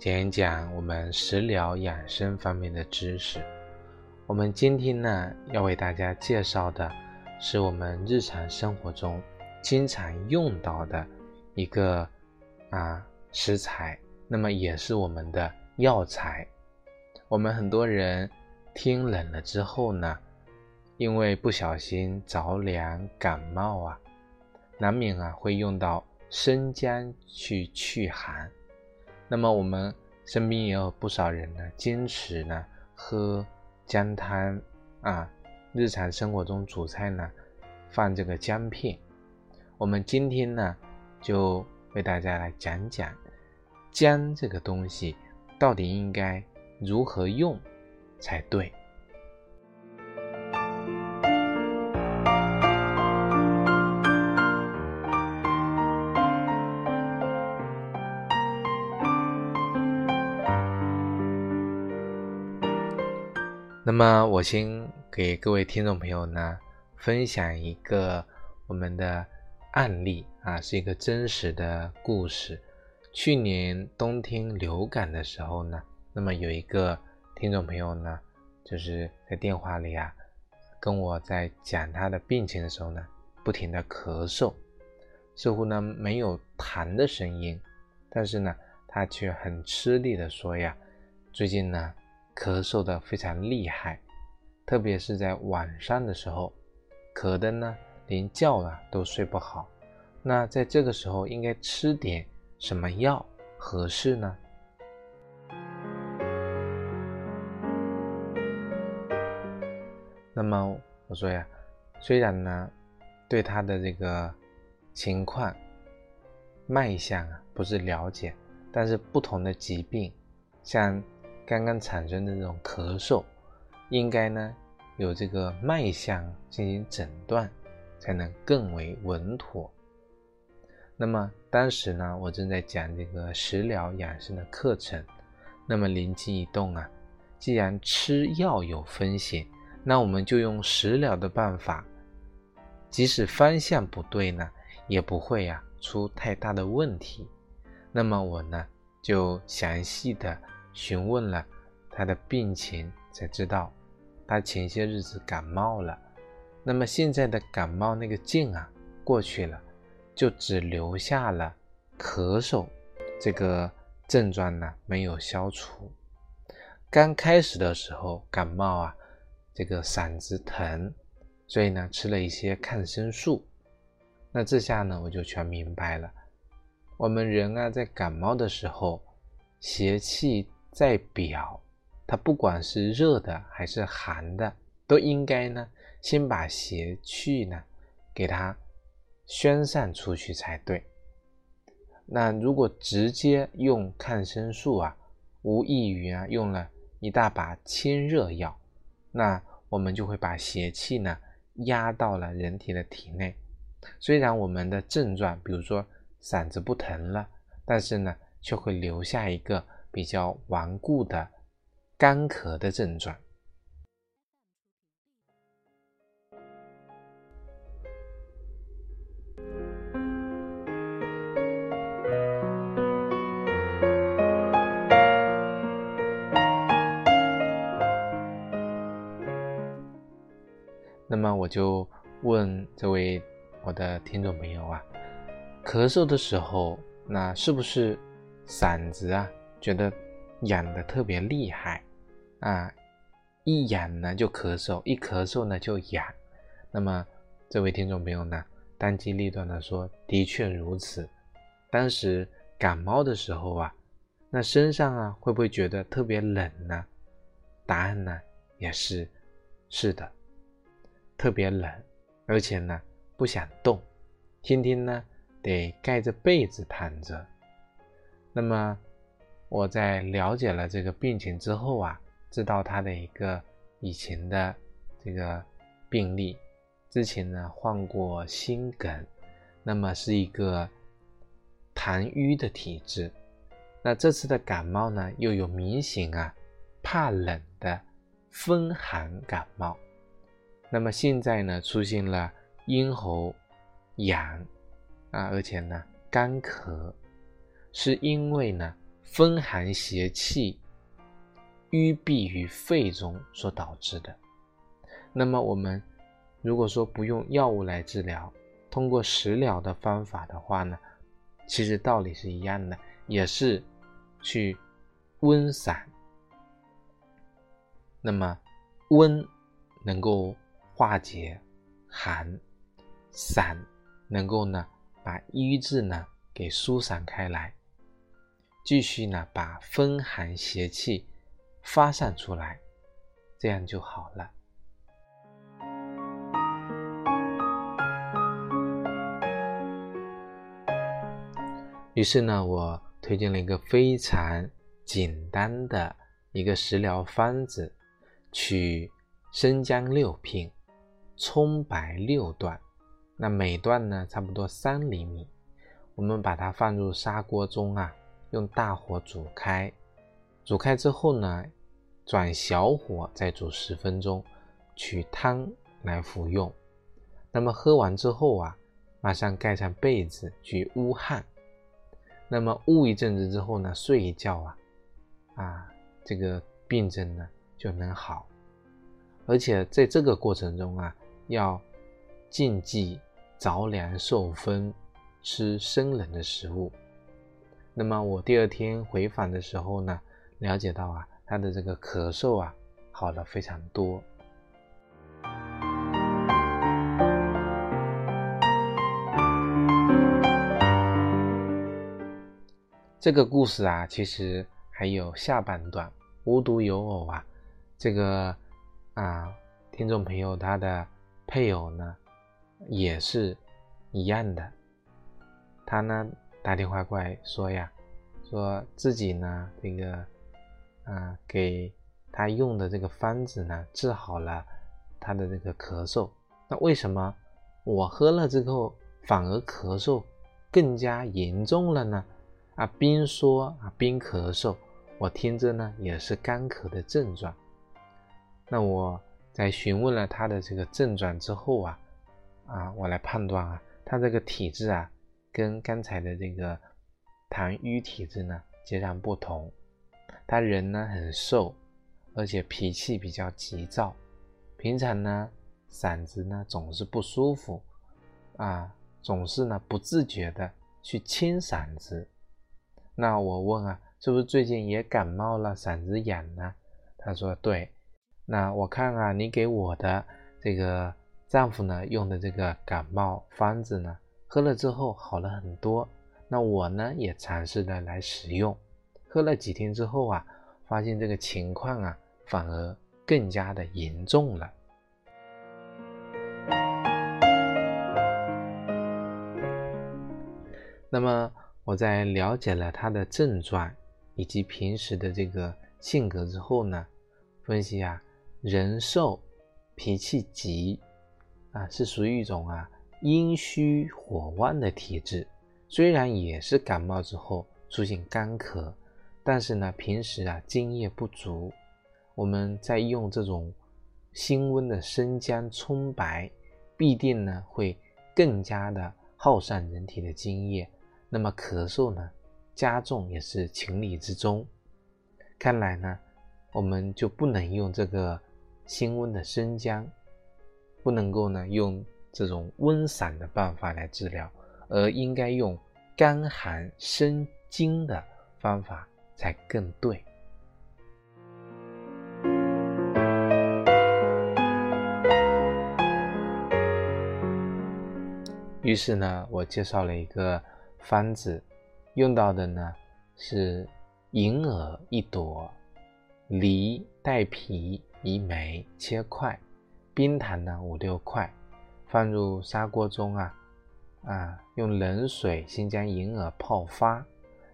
讲一讲我们食疗养生方面的知识。我们今天呢要为大家介绍的是我们日常生活中经常用到的一个啊食材，那么也是我们的药材。我们很多人天冷了之后呢，因为不小心着凉感冒啊，难免啊会用到生姜去祛寒。那么我们身边也有不少人呢，坚持呢喝姜汤啊，日常生活中煮菜呢放这个姜片。我们今天呢就为大家来讲讲姜这个东西到底应该如何用才对。那么我先给各位听众朋友呢分享一个我们的案例啊，是一个真实的故事。去年冬天流感的时候呢，那么有一个听众朋友呢，就是在电话里啊，跟我在讲他的病情的时候呢，不停的咳嗽，似乎呢没有痰的声音，但是呢，他却很吃力的说呀，最近呢。咳嗽的非常厉害，特别是在晚上的时候，咳的呢连觉啊都睡不好。那在这个时候应该吃点什么药合适呢？那么我说呀，虽然呢对他的这个情况脉象啊不是了解，但是不同的疾病，像。刚刚产生的这种咳嗽，应该呢有这个脉象进行诊断，才能更为稳妥。那么当时呢，我正在讲这个食疗养生的课程，那么灵机一动啊，既然吃药有风险，那我们就用食疗的办法，即使方向不对呢，也不会呀出太大的问题。那么我呢就详细的。询问了他的病情，才知道他前些日子感冒了。那么现在的感冒那个劲啊过去了，就只留下了咳嗽这个症状呢没有消除。刚开始的时候感冒啊，这个嗓子疼，所以呢吃了一些抗生素。那这下呢我就全明白了，我们人啊在感冒的时候邪气。在表，它不管是热的还是寒的，都应该呢先把邪气呢给它宣散出去才对。那如果直接用抗生素啊，无异于啊用了一大把清热药，那我们就会把邪气呢压到了人体的体内。虽然我们的症状，比如说嗓子不疼了，但是呢却会留下一个。比较顽固的干咳的症状。那么我就问这位我的听众朋友啊，咳嗽的时候，那是不是嗓子啊？觉得痒的特别厉害啊，一痒呢就咳嗽，一咳嗽呢就痒。那么这位听众朋友呢，当机立断的说：“的确如此。”当时感冒的时候啊，那身上啊会不会觉得特别冷呢？答案呢也是是的，特别冷，而且呢不想动，天天呢得盖着被子躺着。那么。我在了解了这个病情之后啊，知道他的一个以前的这个病例，之前呢患过心梗，那么是一个痰瘀的体质。那这次的感冒呢，又有明显啊怕冷的风寒感冒。那么现在呢，出现了咽喉痒啊，而且呢干咳，是因为呢风寒邪气淤闭于肺中所导致的。那么我们如果说不用药物来治疗，通过食疗的方法的话呢，其实道理是一样的，也是。去温散，那么温能够化解寒，散能够呢把瘀滞呢给疏散开来，继续呢把风寒邪气发散出来，这样就好了。于是呢，我。推荐了一个非常简单的一个食疗方子，取生姜六片，葱白六段，那每段呢差不多三厘米。我们把它放入砂锅中啊，用大火煮开，煮开之后呢，转小火再煮十分钟，取汤来服用。那么喝完之后啊，马上盖上被子去捂汗。那么捂一阵子之后呢，睡一觉啊，啊，这个病症呢就能好。而且在这个过程中啊，要禁忌着凉受风，吃生冷的食物。那么我第二天回访的时候呢，了解到啊，他的这个咳嗽啊好了非常多。这个故事啊，其实还有下半段。无独有偶啊，这个啊，听众朋友他的配偶呢，也是一样的。他呢打电话过来说呀，说自己呢这个啊给他用的这个方子呢治好了他的这个咳嗽。那为什么我喝了之后反而咳嗽更加严重了呢？啊，边说啊边咳嗽，我听着呢也是干咳的症状。那我在询问了他的这个症状之后啊，啊，我来判断啊，他这个体质啊，跟刚才的这个痰瘀体质呢截然不同。他人呢很瘦，而且脾气比较急躁，平常呢嗓子呢总是不舒服，啊，总是呢不自觉的去清嗓子。那我问啊，是不是最近也感冒了，嗓子痒呢？他说对。那我看啊，你给我的这个丈夫呢用的这个感冒方子呢，喝了之后好了很多。那我呢也尝试着来使用，喝了几天之后啊，发现这个情况啊反而更加的严重了。那么。我在了解了他的症状以及平时的这个性格之后呢，分析啊，人瘦，脾气急，啊，是属于一种啊阴虚火旺的体质。虽然也是感冒之后出现干咳，但是呢，平时啊津液不足。我们在用这种辛温的生姜、葱白，必定呢会更加的耗散人体的津液。那么咳嗽呢，加重也是情理之中。看来呢，我们就不能用这个辛温的生姜，不能够呢用这种温散的办法来治疗，而应该用干寒生津的方法才更对。于是呢，我介绍了一个。方子用到的呢是银耳一朵，梨带皮一枚切块，冰糖呢五六块，放入砂锅中啊啊，用冷水先将银耳泡发，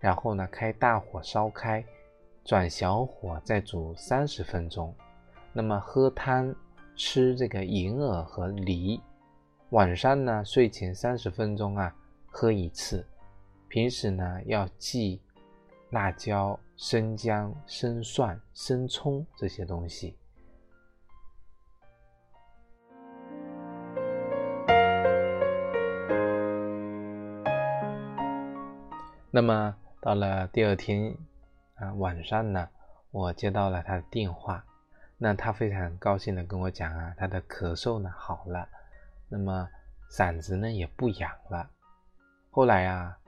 然后呢开大火烧开，转小火再煮三十分钟。那么喝汤吃这个银耳和梨，晚上呢睡前三十分钟啊喝一次。平时呢要忌辣椒、生姜、生蒜、生葱这些东西。那么到了第二天啊晚上呢，我接到了他的电话，那他非常高兴的跟我讲啊，他的咳嗽呢好了，那么嗓子呢也不痒了。后来啊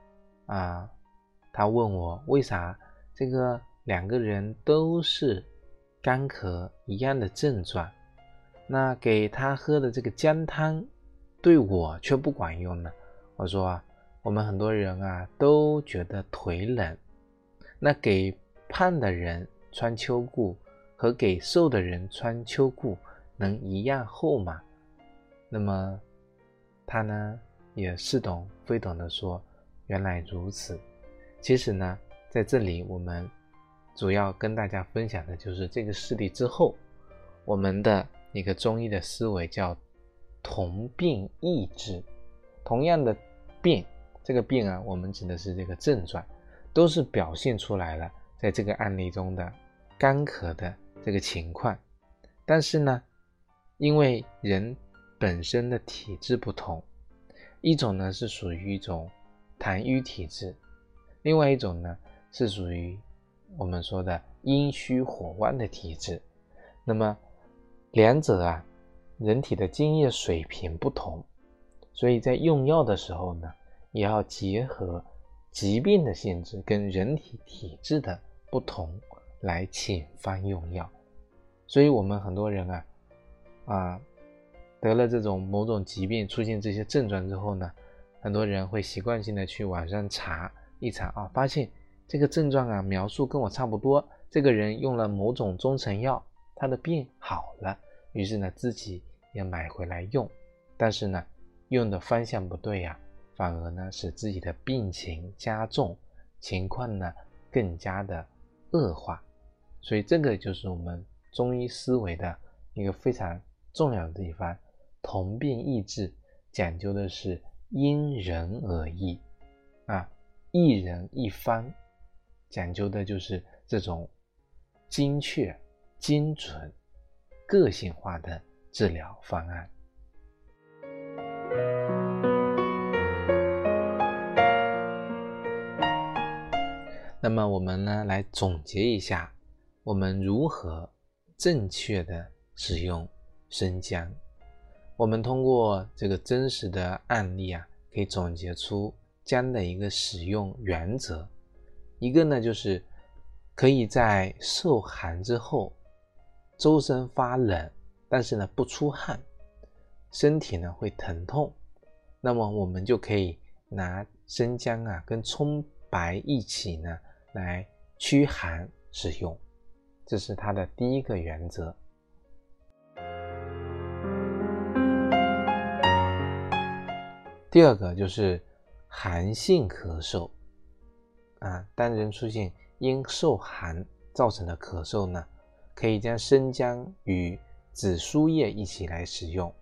啊，他问我为啥这个两个人都是干咳一样的症状，那给他喝的这个姜汤对我却不管用呢？我说啊。我们很多人啊都觉得腿冷，那给胖的人穿秋裤和给瘦的人穿秋裤能一样厚吗？那么他呢也似懂非懂的说：“原来如此。”其实呢，在这里我们主要跟大家分享的就是这个事例之后，我们的一个中医的思维叫同病异治，同样的病。这个病啊，我们指的是这个症状，都是表现出来了，在这个案例中的干咳的这个情况。但是呢，因为人本身的体质不同，一种呢是属于一种痰瘀体质，另外一种呢是属于我们说的阴虚火旺的体质。那么两者啊，人体的津液水平不同，所以在用药的时候呢。也要结合疾病的性质跟人体体质的不同来请方用药，所以我们很多人啊，啊得了这种某种疾病，出现这些症状之后呢，很多人会习惯性的去网上查一查啊，发现这个症状啊描述跟我差不多，这个人用了某种中成药，他的病好了，于是呢自己也买回来用，但是呢用的方向不对呀。反而呢，使自己的病情加重，情况呢更加的恶化，所以这个就是我们中医思维的一个非常重要的地方。同病异治讲究的是因人而异啊，一人一方，讲究的就是这种精确、精准、个性化的治疗方案。那么我们呢，来总结一下，我们如何正确的使用生姜。我们通过这个真实的案例啊，可以总结出姜的一个使用原则。一个呢，就是可以在受寒之后，周身发冷，但是呢不出汗，身体呢会疼痛，那么我们就可以拿生姜啊跟葱白一起呢。来驱寒使用，这是它的第一个原则。第二个就是寒性咳嗽啊，当人出现因受寒造成的咳嗽呢，可以将生姜与紫苏叶一起来使用，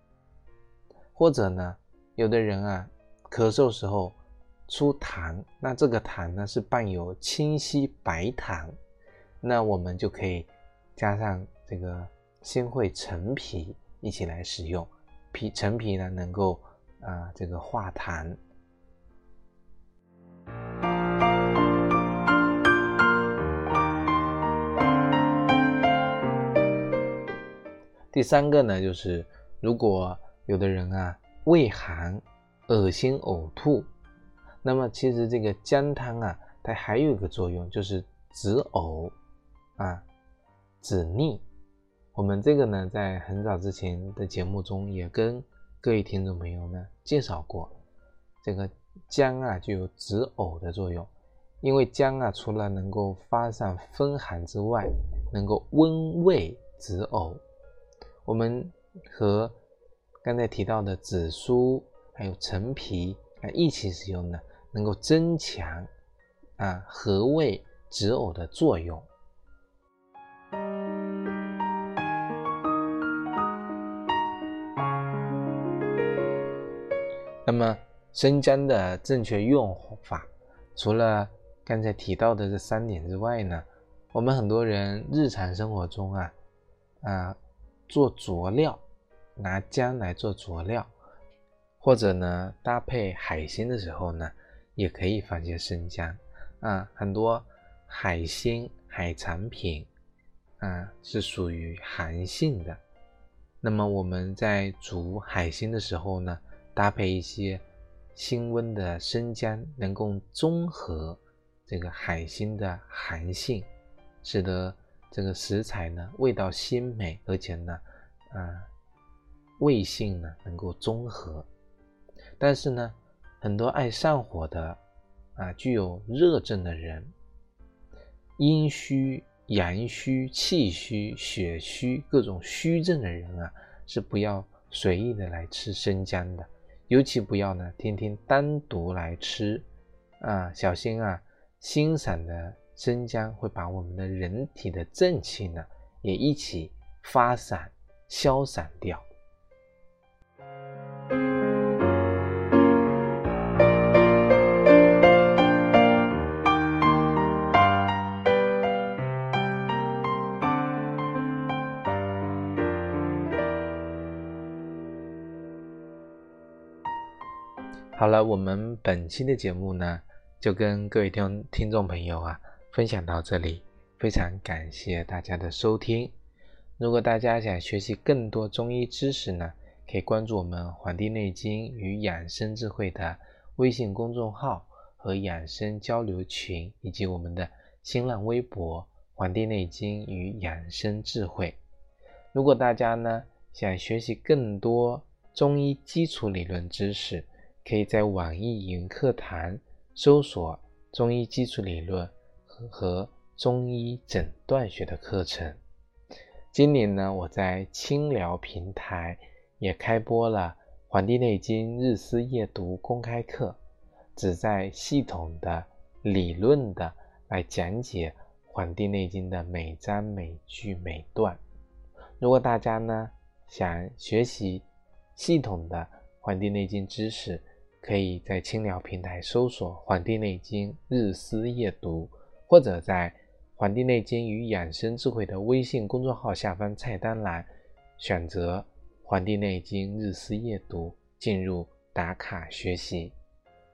或者呢，有的人啊咳嗽时候。出痰，那这个痰呢是伴有清晰白痰，那我们就可以加上这个鲜会陈皮一起来使用，皮陈皮呢能够啊这个化痰。第三个呢就是如果有的人啊胃寒、恶心、呕吐。那么其实这个姜汤啊，它还有一个作用，就是止呕啊，止逆。我们这个呢，在很早之前的节目中也跟各位听众朋友呢介绍过，这个姜啊就有止呕的作用，因为姜啊除了能够发散风寒之外，能够温胃止呕。我们和刚才提到的紫苏还有陈皮啊一起使用呢。能够增强啊和胃止呕的作用。那么生姜的正确用法除了刚才提到的这三点之外呢我们很多人日常生活中啊啊做佐料拿姜来做佐料或者呢搭配海鲜的时候呢也可以放些生姜啊。很多海鲜海产品啊是属于寒性的，那么我们在煮海鲜的时候呢，搭配一些辛温的生姜，能够中和这个海鲜的寒性，使得这个食材呢味道鲜美，而且呢，啊，味性呢能够中和。但是呢，很多爱上火的啊，具有热症的人，阴虚、阳虚、气虚、血虚各种虚症的人啊，是不要随意的来吃生姜的。尤其不要呢，天天单独来吃，啊，小心啊，欣赏的生姜会把我们的人体的正气呢，也一起发散、消散掉。好了，我们本期的节目呢，就跟各位听听众朋友啊分享到这里，非常感谢大家的收听。如果大家想学习更多中医知识呢，可以关注我们《黄帝内经与养生智慧》的微信公众号和养生交流群，以及我们的新浪微博《黄帝内经与养生智慧》。如果大家呢想学习更多中医基础理论知识，可以在网易云课堂搜索“中医基础理论”和“中医诊断学”的课程。今年呢，我在清聊平台也开播了《黄帝内经日思夜读》公开课，旨在系统的、理论的来讲解《黄帝内经》的每章每句每段。如果大家呢想学习系统的《黄帝内经》知识，可以在青聊平台搜索《黄帝内经日思夜读》，或者在《黄帝内经与养生智慧》的微信公众号下方菜单栏选择《黄帝内经日思夜读》，进入打卡学习。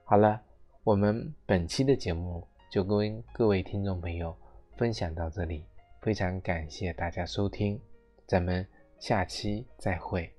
好了，我们本期的节目就跟各位听众朋友分享到这里，非常感谢大家收听，咱们下期再会。